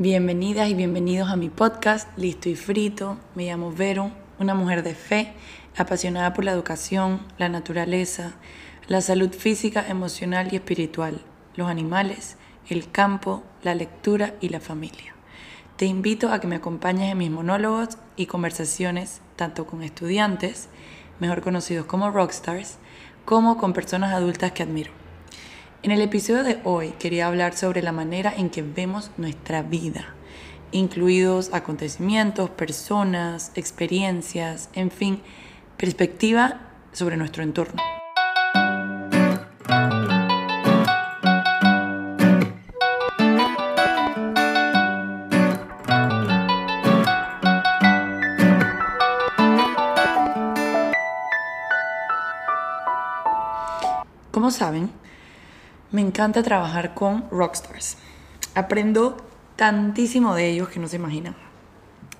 Bienvenidas y bienvenidos a mi podcast Listo y Frito. Me llamo Vero, una mujer de fe, apasionada por la educación, la naturaleza, la salud física, emocional y espiritual, los animales, el campo, la lectura y la familia. Te invito a que me acompañes en mis monólogos y conversaciones tanto con estudiantes, mejor conocidos como rockstars, como con personas adultas que admiro. En el episodio de hoy quería hablar sobre la manera en que vemos nuestra vida, incluidos acontecimientos, personas, experiencias, en fin, perspectiva sobre nuestro entorno. Como saben, me encanta trabajar con rockstars. Aprendo tantísimo de ellos que no se imaginan.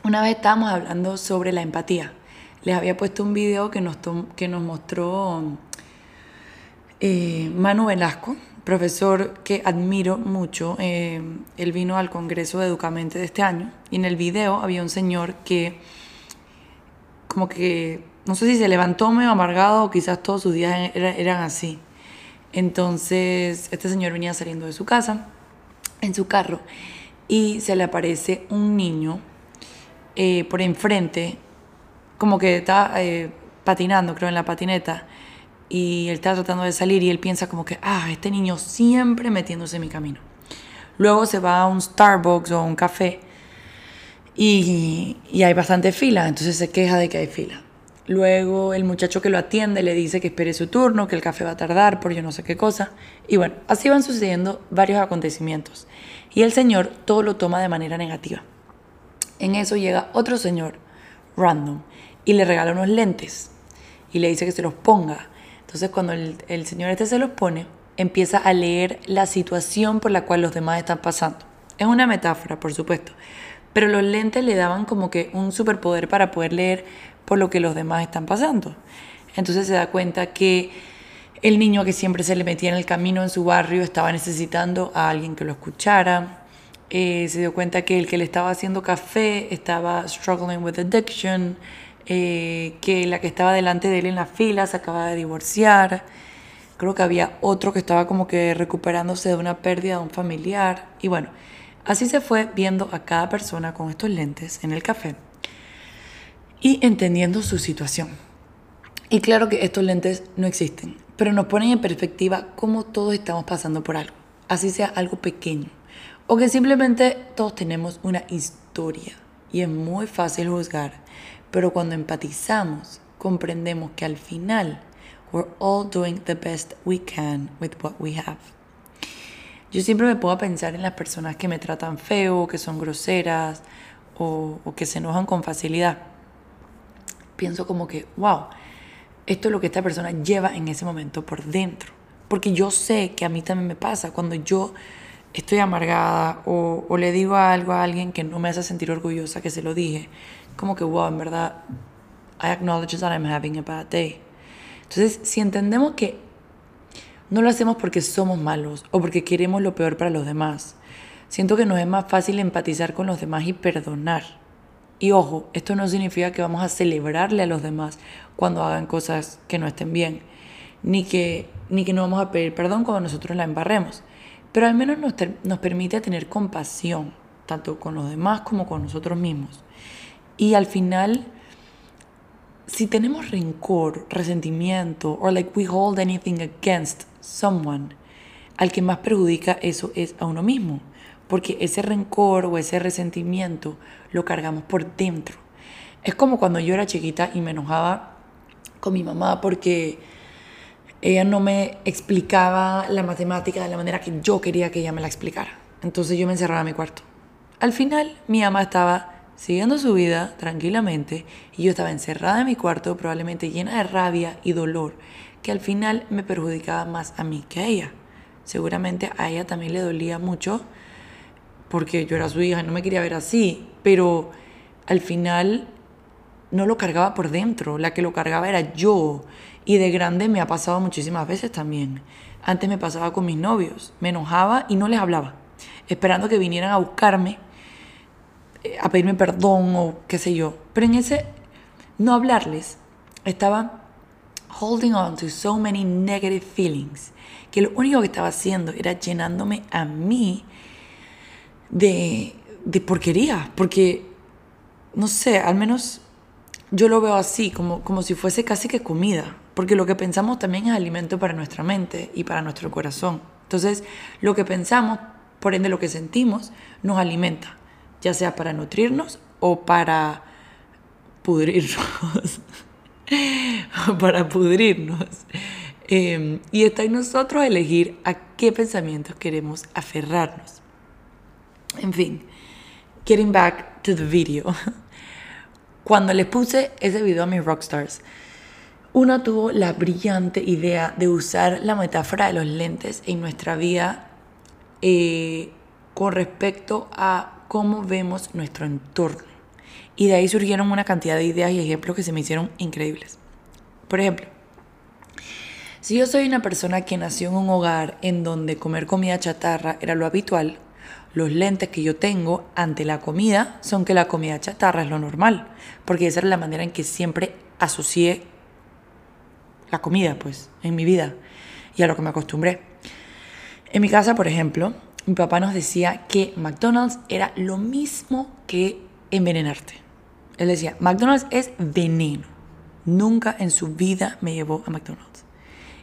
Una vez estábamos hablando sobre la empatía. Les había puesto un video que nos, que nos mostró eh, Manu Velasco, profesor que admiro mucho. Eh, él vino al Congreso de Educamente de este año y en el video había un señor que como que, no sé si se levantó medio amargado o quizás todos sus días eran así entonces, este señor venía saliendo de su casa en su carro y se le aparece un niño eh, por enfrente, como que está eh, patinando, creo, en la patineta. Y él está tratando de salir y él piensa como que, ah, este niño siempre metiéndose en mi camino. Luego se va a un Starbucks o un café y, y hay bastante fila, entonces se queja de que hay fila. Luego el muchacho que lo atiende le dice que espere su turno, que el café va a tardar por yo no sé qué cosa. Y bueno, así van sucediendo varios acontecimientos. Y el señor todo lo toma de manera negativa. En eso llega otro señor, random, y le regala unos lentes y le dice que se los ponga. Entonces cuando el, el señor este se los pone, empieza a leer la situación por la cual los demás están pasando. Es una metáfora, por supuesto, pero los lentes le daban como que un superpoder para poder leer por lo que los demás están pasando. Entonces se da cuenta que el niño que siempre se le metía en el camino en su barrio estaba necesitando a alguien que lo escuchara. Eh, se dio cuenta que el que le estaba haciendo café estaba struggling with addiction, eh, que la que estaba delante de él en la fila se acaba de divorciar. Creo que había otro que estaba como que recuperándose de una pérdida de un familiar. Y bueno, así se fue viendo a cada persona con estos lentes en el café y entendiendo su situación. Y claro que estos lentes no existen, pero nos ponen en perspectiva cómo todos estamos pasando por algo, así sea algo pequeño, o que simplemente todos tenemos una historia y es muy fácil juzgar, pero cuando empatizamos comprendemos que al final we're all doing the best we can with what we have. Yo siempre me puedo pensar en las personas que me tratan feo, que son groseras o, o que se enojan con facilidad pienso como que, wow, esto es lo que esta persona lleva en ese momento por dentro. Porque yo sé que a mí también me pasa cuando yo estoy amargada o, o, le digo algo a alguien que no me hace sentir orgullosa que se lo dije. Como que, wow, en verdad, I acknowledge that I'm having a bad day. Entonces, si entendemos que no lo hacemos porque somos malos o porque queremos lo peor para los demás, siento que nos es más fácil empatizar con los demás y perdonar y ojo, esto no significa que vamos a celebrarle a los demás cuando hagan cosas que no estén bien, ni que, ni que no vamos a pedir perdón cuando nosotros la embarremos, pero al menos nos, nos permite tener compasión, tanto con los demás como con nosotros mismos. Y al final, si tenemos rencor, resentimiento, o like we hold anything against someone, al que más perjudica eso es a uno mismo porque ese rencor o ese resentimiento lo cargamos por dentro. Es como cuando yo era chiquita y me enojaba con mi mamá porque ella no me explicaba la matemática de la manera que yo quería que ella me la explicara. Entonces yo me encerraba en mi cuarto. Al final mi mamá estaba siguiendo su vida tranquilamente y yo estaba encerrada en mi cuarto probablemente llena de rabia y dolor que al final me perjudicaba más a mí que a ella. Seguramente a ella también le dolía mucho porque yo era su hija y no me quería ver así, pero al final no lo cargaba por dentro, la que lo cargaba era yo. Y de grande me ha pasado muchísimas veces también. Antes me pasaba con mis novios, me enojaba y no les hablaba, esperando que vinieran a buscarme eh, a pedirme perdón o qué sé yo. Pero en ese no hablarles estaba holding on to so many negative feelings que lo único que estaba haciendo era llenándome a mí de, de porquería. Porque, no sé, al menos yo lo veo así, como, como si fuese casi que comida. Porque lo que pensamos también es alimento para nuestra mente y para nuestro corazón. Entonces, lo que pensamos, por ende lo que sentimos, nos alimenta, ya sea para nutrirnos o para pudrirnos. para pudrirnos. Em, y está en nosotros elegir a qué pensamientos queremos aferrarnos. En fin, getting back to the video. Cuando les puse ese video a mis rockstars, una tuvo la brillante idea de usar la metáfora de los lentes en nuestra vida eh, con respecto a cómo vemos nuestro entorno. Y de ahí surgieron una cantidad de ideas y ejemplos que se me hicieron increíbles. Por ejemplo, si yo soy una persona que nació en un hogar en donde comer comida chatarra era lo habitual, los lentes que yo tengo ante la comida son que la comida chatarra es lo normal, porque esa era la manera en que siempre asocié la comida, pues, en mi vida y a lo que me acostumbré. En mi casa, por ejemplo, mi papá nos decía que McDonald's era lo mismo que envenenarte. Él decía, McDonald's es veneno. Nunca en su vida me llevó a McDonald's.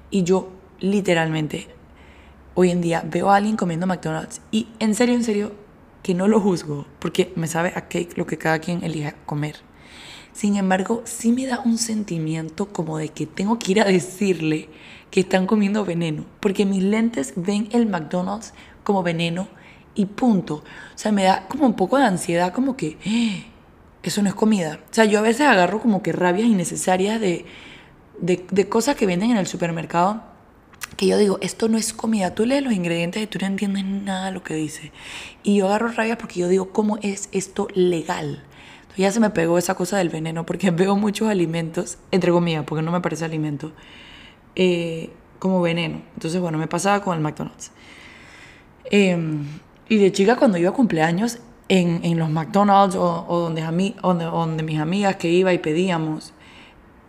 Y yo literalmente hoy en día veo a alguien comiendo McDonald's y en serio, en serio, que no lo juzgo, porque me sabe a cake lo que cada quien elija comer. Sin embargo, sí me da un sentimiento como de que tengo que ir a decirle que están comiendo veneno, porque mis lentes ven el McDonald's como veneno y punto. O sea, me da como un poco de ansiedad, como que eh, eso no es comida. O sea, yo a veces agarro como que rabias innecesarias de, de, de cosas que venden en el supermercado que yo digo, esto no es comida, tú lees los ingredientes y tú no entiendes nada de lo que dice. Y yo agarro rabia porque yo digo, ¿cómo es esto legal? Entonces ya se me pegó esa cosa del veneno porque veo muchos alimentos, entre comillas, porque no me parece alimento, eh, como veneno. Entonces, bueno, me pasaba con el McDonald's. Em, y de chica, cuando iba a cumpleaños, en, en los McDonald's o, o donde, donde, donde mis amigas que iba y pedíamos,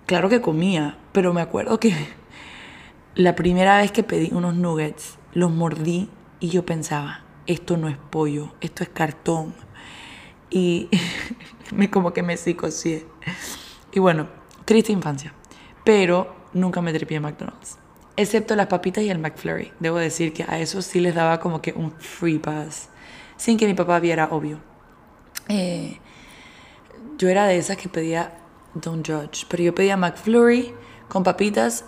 claro que comía, pero me acuerdo que la primera vez que pedí unos nuggets, los mordí y yo pensaba, esto no es pollo, esto es cartón. Y me como que me psicocié. Y bueno, triste infancia. Pero nunca me tripé en McDonald's. Excepto las papitas y el McFlurry. Debo decir que a eso sí les daba como que un free pass. Sin que mi papá viera, obvio. Eh, yo era de esas que pedía Don't Judge. Pero yo pedía McFlurry con papitas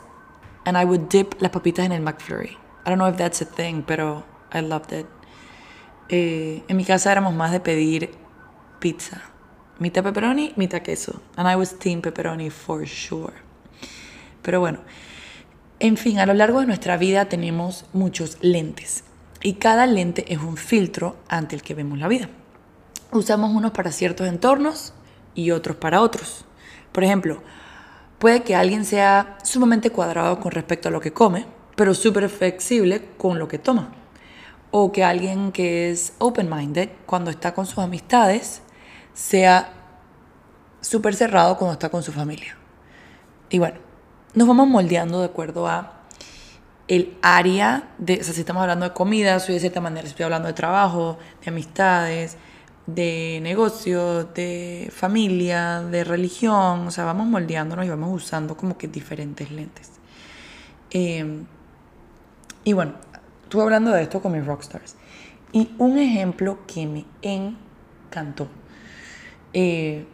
and I would dip las papitas en el McFlurry. I don't know if that's a thing, pero I loved it. Eh, en mi casa éramos más de pedir pizza. Mitad pepperoni, mitad queso. And I was team pepperoni for sure. Pero bueno, en fin, a lo largo de nuestra vida tenemos muchos lentes. Y cada lente es un filtro ante el que vemos la vida. Usamos unos para ciertos entornos y otros para otros. Por ejemplo, Puede que alguien sea sumamente cuadrado con respecto a lo que come, pero súper flexible con lo que toma. O que alguien que es open-minded cuando está con sus amistades sea súper cerrado cuando está con su familia. Y bueno, nos vamos moldeando de acuerdo a el área de, o sea, si estamos hablando de comida, soy de cierta manera, si estoy hablando de trabajo, de amistades, de negocio, de familia, de religión, o sea, vamos moldeándonos y vamos usando como que diferentes lentes. Em, y bueno, estuve hablando de esto con mis rockstars. Y un ejemplo que me encantó. Eh,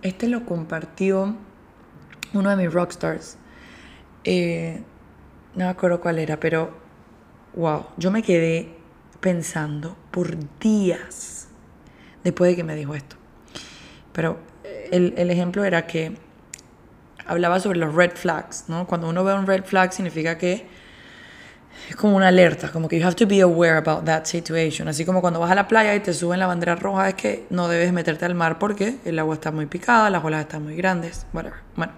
este lo compartió uno de mis rockstars. Eh, no me acuerdo cuál era, pero wow, yo me quedé pensando por días después de que me dijo esto. Pero el, el ejemplo era que hablaba sobre los red flags, ¿no? Cuando uno ve un red flag significa que es como una alerta, como que you have to be aware about that situation. Así como cuando vas a la playa y te suben la bandera roja, es que no debes meterte al mar porque el agua está muy picada, las olas están muy grandes, whatever. Bueno,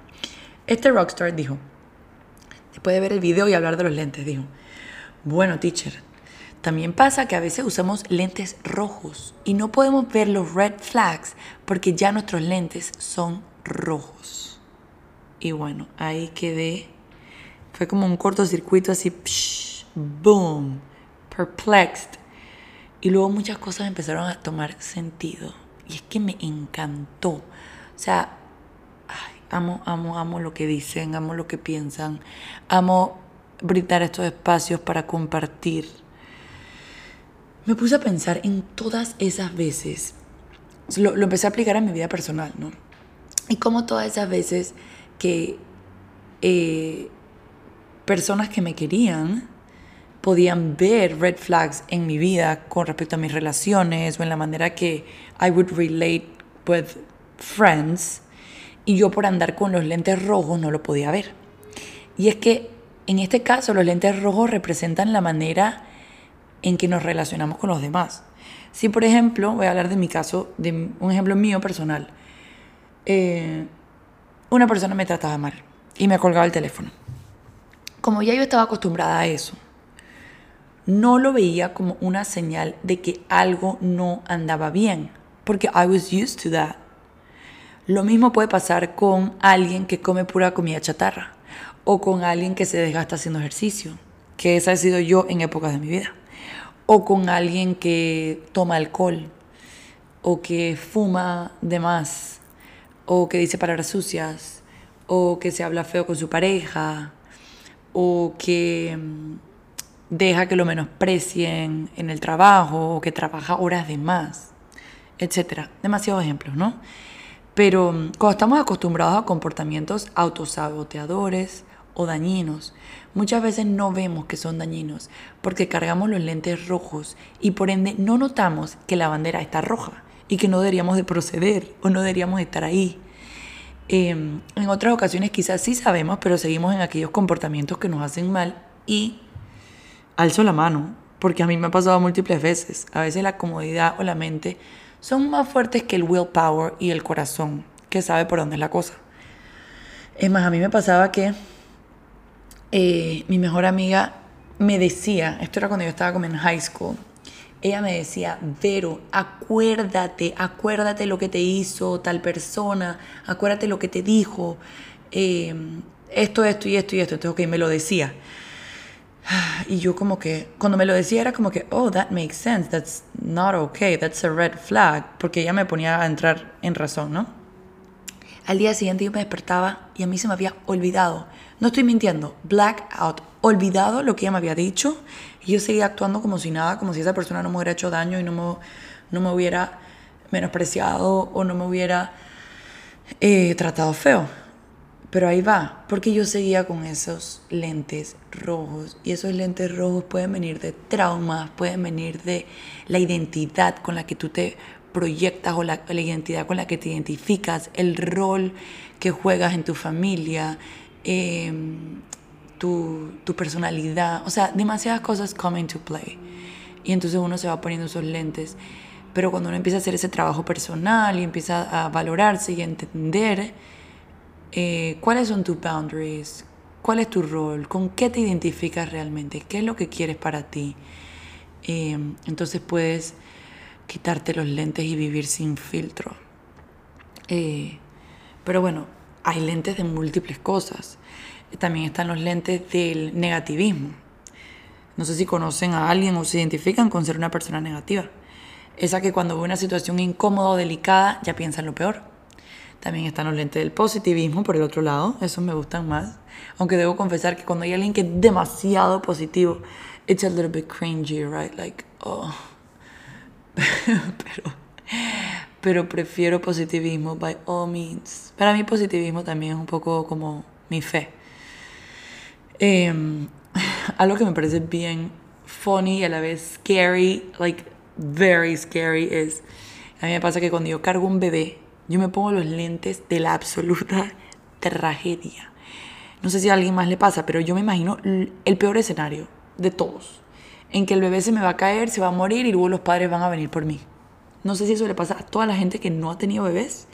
este rockstar dijo, después de ver el video y hablar de los lentes, dijo, bueno, teacher, también pasa que a veces usamos lentes rojos y no podemos ver los red flags porque ya nuestros lentes son rojos. Y bueno, ahí quedé. Fue como un cortocircuito así, boom, perplexed. Y luego muchas cosas empezaron a tomar sentido. Y es que me encantó. O sea, amo, amo, amo lo que dicen, amo lo que piensan, amo brindar estos espacios para compartir me puse a pensar en todas esas veces. Lo, empecé a aplicar a mi vida personal, ¿no? Y como todas esas veces que eh, personas que me querían podían ver red flags en mi vida con respecto a mis relaciones o en la manera que I would relate with friends y yo por andar con los lentes rojos no lo podía ver. Y es que en este caso los lentes rojos representan la manera en que nos relacionamos con los demás. Si, por ejemplo, voy a hablar de mi caso, de un ejemplo mío personal, eh, una persona me trataba mal y me colgaba el teléfono. Como ya yo estaba acostumbrada a eso, no lo veía como una señal de que algo no andaba bien, porque I was used to that. Lo mismo puede pasar con alguien que come pura comida chatarra o con alguien que se desgasta haciendo ejercicio, que esa he sido yo en épocas de mi vida o con alguien que toma alcohol, o que fuma de más, o que dice palabras sucias, o que se habla feo con su pareja, o que mm, deja que lo menosprecien en el trabajo, o que trabaja horas de más, etc. Demasiados ejemplos, ¿no? Pero mm, cuando estamos acostumbrados a comportamientos autosaboteadores o dañinos, muchas veces no vemos que son dañinos porque cargamos los lentes rojos y por ende no notamos que la bandera está roja y que no deberíamos de proceder o no deberíamos de estar ahí. Em, en otras ocasiones quizás sí sabemos, pero seguimos en aquellos comportamientos que nos hacen mal y alzo la mano, porque a mí me ha pasado múltiples veces. A veces la comodidad o la mente son más fuertes que el willpower y el corazón, que sabe por dónde es la cosa. Es más, a mí me pasaba que eh, mi mejor amiga me decía, esto era cuando yo estaba como en high school, ella me decía, Vero, acuérdate, acuérdate lo que te hizo tal persona, acuérdate lo que te dijo, eh, esto, esto y esto y esto. Entonces, ok, me lo decía. Y yo como que, cuando me lo decía era como que, oh, that makes sense, that's not okay, that's a red flag, porque ella me ponía a entrar en razón, ¿no? Al día siguiente yo me despertaba y a mí se me había olvidado. No estoy mintiendo, blackout, olvidado lo que ella me había dicho. Y yo seguía actuando como si nada, como si esa persona no me hubiera hecho daño y no me, no me hubiera menospreciado o no me hubiera eh, tratado feo. Pero ahí va, porque yo seguía con esos lentes rojos. Y esos lentes rojos pueden venir de traumas, pueden venir de la identidad con la que tú te proyectas o la, identidad con la que te identificas, el rol que juegas en tu familia, Em, tu, tu, personalidad, o sea, demasiadas cosas come into play. Y entonces uno se va poniendo esos lentes. Pero cuando uno empieza a hacer ese trabajo personal y empieza a valorarse y a entender eh, cuáles son tus boundaries, cuál es tu rol, con qué te identificas realmente, qué es lo que quieres para ti, em, entonces puedes quitarte los lentes y vivir sin filtro. Eh, pero bueno, hay lentes de múltiples cosas. También están los lentes del negativismo. No sé si conocen a alguien o se identifican con ser una persona negativa. Esa que cuando ve una situación incómoda o delicada ya piensa en lo peor. También están los lentes del positivismo por el otro lado, esos me gustan más. Aunque debo confesar que cuando hay alguien que es demasiado positivo, it's a little bit cringy, right? Like, oh. Pero pero prefiero positivismo by all means. Para mí positivismo también es un poco como mi fe. Em, algo que me parece bien funny y a la vez scary, like very scary, es, a mí me pasa que cuando yo cargo un bebé, yo me pongo los lentes de la absoluta tragedia. No sé si a alguien más le pasa, pero yo me imagino el peor escenario de todos, en que el bebé se me va a caer, se va a morir y luego los padres van a venir por mí. No sé si eso le pasa a toda la gente que no ha tenido bebés,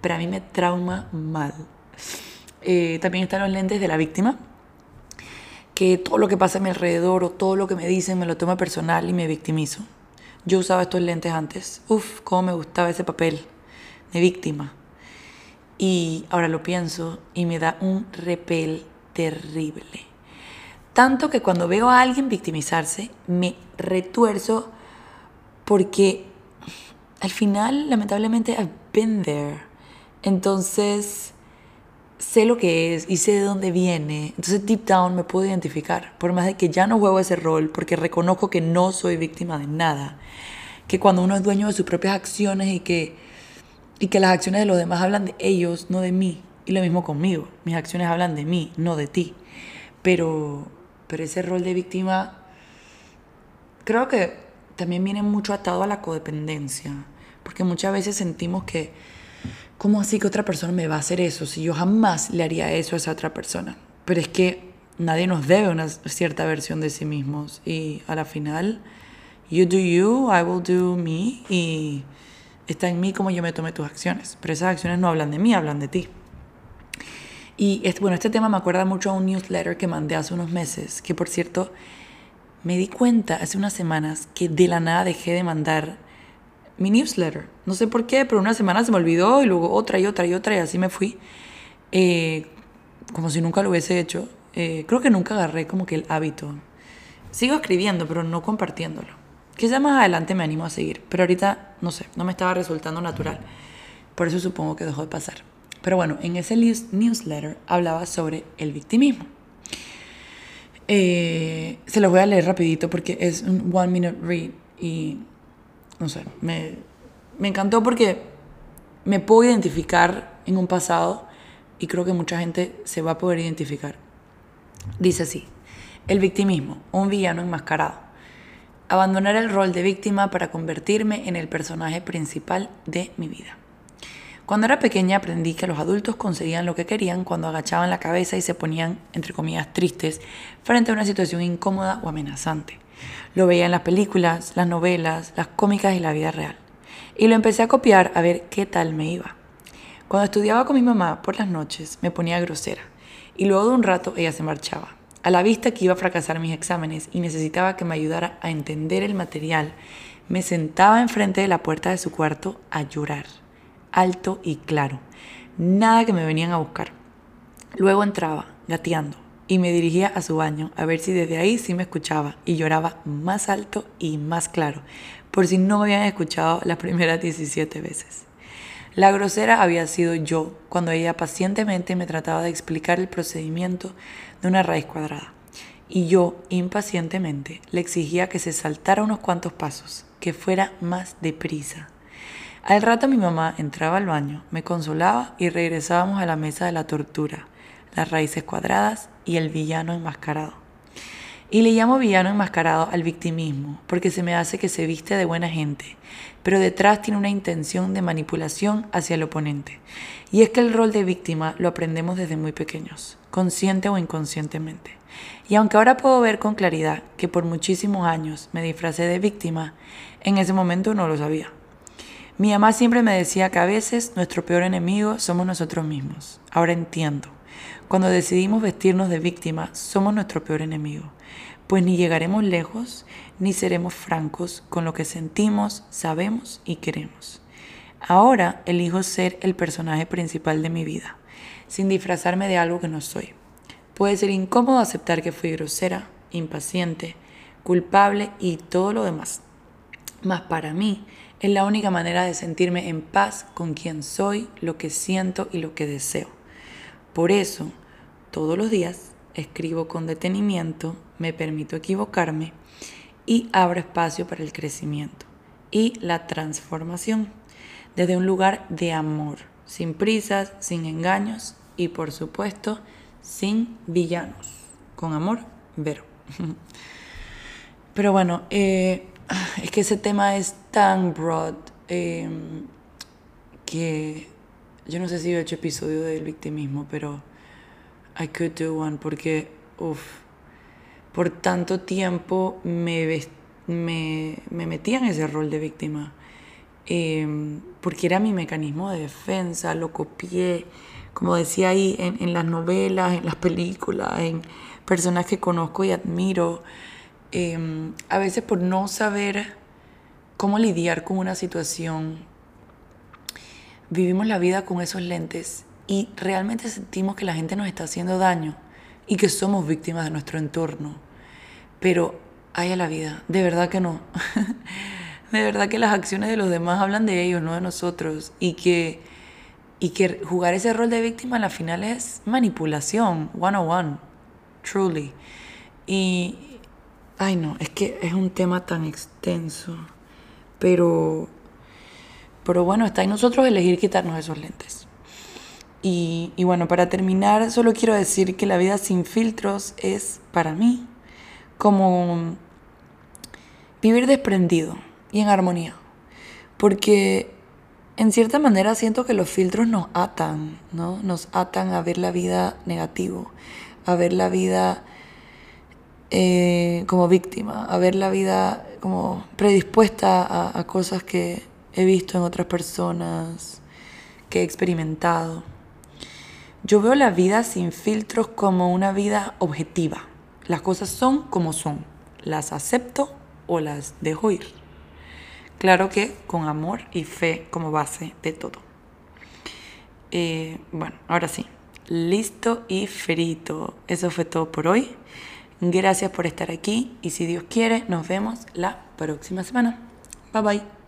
pero a mí me trauma mal. Eh, también están los lentes de la víctima, que todo lo que pasa a mi alrededor o todo lo que me dicen me lo tomo personal y me victimizo. Yo usaba estos lentes antes. Uf, cómo me gustaba ese papel de víctima. Y ahora lo pienso y me da un repel terrible. Tanto que cuando veo a alguien victimizarse, me retuerzo porque al final, lamentablemente, I've been there. Entonces, sé lo que es y sé de dónde viene. Entonces, deep down me puedo identificar. Por más de que ya no juego ese rol, porque reconozco que no soy víctima de nada. Que cuando uno es dueño de sus propias acciones y que, y que las acciones de los demás hablan de ellos, no de mí. Y lo mismo conmigo. Mis acciones hablan de mí, no de ti. Pero, pero ese rol de víctima creo que también viene mucho atado a la codependencia. Porque muchas veces sentimos que ¿cómo así que otra persona me va a hacer eso si yo jamás le haría eso a esa otra persona? Pero es que nadie nos debe una cierta versión de sí mismos y a la final, you do you, I will do me y está en mí como yo me tome tus acciones. Pero esas acciones no hablan de mí, hablan de ti. Y este, bueno, este tema me acuerda mucho a un newsletter que mandé hace unos meses, que por cierto, me di cuenta hace unas semanas que de la nada dejé de mandar mi newsletter. No sé por qué, pero una semana se me olvidó y luego otra y otra y otra y así me fui. Eh, como si nunca lo hubiese hecho. Eh, creo que nunca agarré como que el hábito. Sigo escribiendo, pero no compartiéndolo. Quizá más adelante me animo a seguir, pero ahorita no sé, no me estaba resultando natural. Por eso supongo que dejó de pasar. Pero bueno, en ese newsletter hablaba sobre el victimismo. Eh, se los voy a leer rapidito porque es un one minute read y no sé, me, me encantó porque me puedo identificar en un pasado y creo que mucha gente se va a poder identificar. Dice así, el victimismo, un villano enmascarado. Abandonar el rol de víctima para convertirme en el personaje principal de mi vida. Cuando era pequeña aprendí que los adultos conseguían lo que querían cuando agachaban la cabeza y se ponían, entre comillas, tristes frente a una situación incómoda o amenazante. Lo veía en las películas, las novelas, las cómicas y la vida real. Y lo empecé a copiar a ver qué tal me iba. Cuando estudiaba con mi mamá por las noches me ponía grosera y luego de un rato ella se marchaba. A la vista que iba a fracasar mis exámenes y necesitaba que me ayudara a entender el material, me sentaba enfrente de la puerta de su cuarto a llorar, alto y claro. Nada que me venían a buscar. Luego entraba, gateando, y me dirigía a su baño a ver si desde ahí sí me escuchaba y lloraba más alto y más claro, por si no me habían escuchado las primeras 17 veces. La grosera había sido yo cuando ella pacientemente me trataba de explicar el procedimiento de una raíz cuadrada. Y yo, impacientemente, le exigía que se saltara unos cuantos pasos, que fuera más deprisa. Al rato mi mamá entraba al baño, me consolaba y regresábamos a la mesa de la tortura, las raíces cuadradas y el villano enmascarado. Y le llamo villano enmascarado al victimismo, porque se me hace que se viste de buena gente, pero detrás tiene una intención de manipulación hacia el oponente. Y es que el rol de víctima lo aprendemos desde muy pequeños, consciente o inconscientemente. Y aunque ahora puedo ver con claridad que por muchísimos años me disfracé de víctima, en ese momento no lo sabía. Mi mamá siempre me decía que a veces nuestro peor enemigo somos nosotros mismos. Ahora entiendo. Cuando decidimos vestirnos de víctima, somos nuestro peor enemigo, pues ni llegaremos lejos ni seremos francos con lo que sentimos, sabemos y queremos. Ahora elijo ser el personaje principal de mi vida, sin disfrazarme de algo que no soy. Puede ser incómodo aceptar que fui grosera, impaciente, culpable y todo lo demás. Mas para mí es la única manera de sentirme en paz con quien soy, lo que siento y lo que deseo. Por eso, todos los días escribo con detenimiento, me permito equivocarme y abro espacio para el crecimiento y la transformación desde un lugar de amor, sin prisas, sin engaños y por supuesto sin villanos. Con amor, Vero. Pero bueno, eh, es que ese tema es tan broad eh, que yo no sé si he hecho episodio del victimismo, pero I could do one porque, uff, por tanto tiempo me, me, me metía en ese rol de víctima. Em, porque era mi mecanismo de defensa, lo copié, como decía ahí, en, en las novelas, en las películas, en personas que conozco y admiro, em, a veces por no saber cómo lidiar con una situación, vivimos la vida con esos lentes y realmente sentimos que la gente nos está haciendo daño y que somos víctimas de nuestro entorno. Pero hay a la vida, de verdad que no. de verdad que las acciones de los demás hablan de ellos, no de nosotros. Y que, y que jugar ese rol de víctima al final es manipulación, one on one, truly. Y, ay no, es que es un tema tan extenso. Pero, pero bueno, está en nosotros elegir quitarnos esos lentes. Y, y bueno, para terminar, solo quiero decir que la vida sin filtros es, para mí, como vivir desprendido y en armonía. Porque en cierta manera siento que los filtros nos atan, ¿no? Nos atan a ver la vida negativo, a ver la vida eh, como víctima, a ver la vida como predispuesta a, cosas que he visto en otras personas, que he experimentado. Yo veo la vida sin filtros como una vida objetiva las cosas son como son. Las acepto o las dejo ir. Claro que con amor y fe como base de todo. Eh, bueno, ahora sí. Listo y frito. Eso fue todo por hoy. Gracias por estar aquí y si Dios quiere, nos vemos la próxima semana. Bye bye.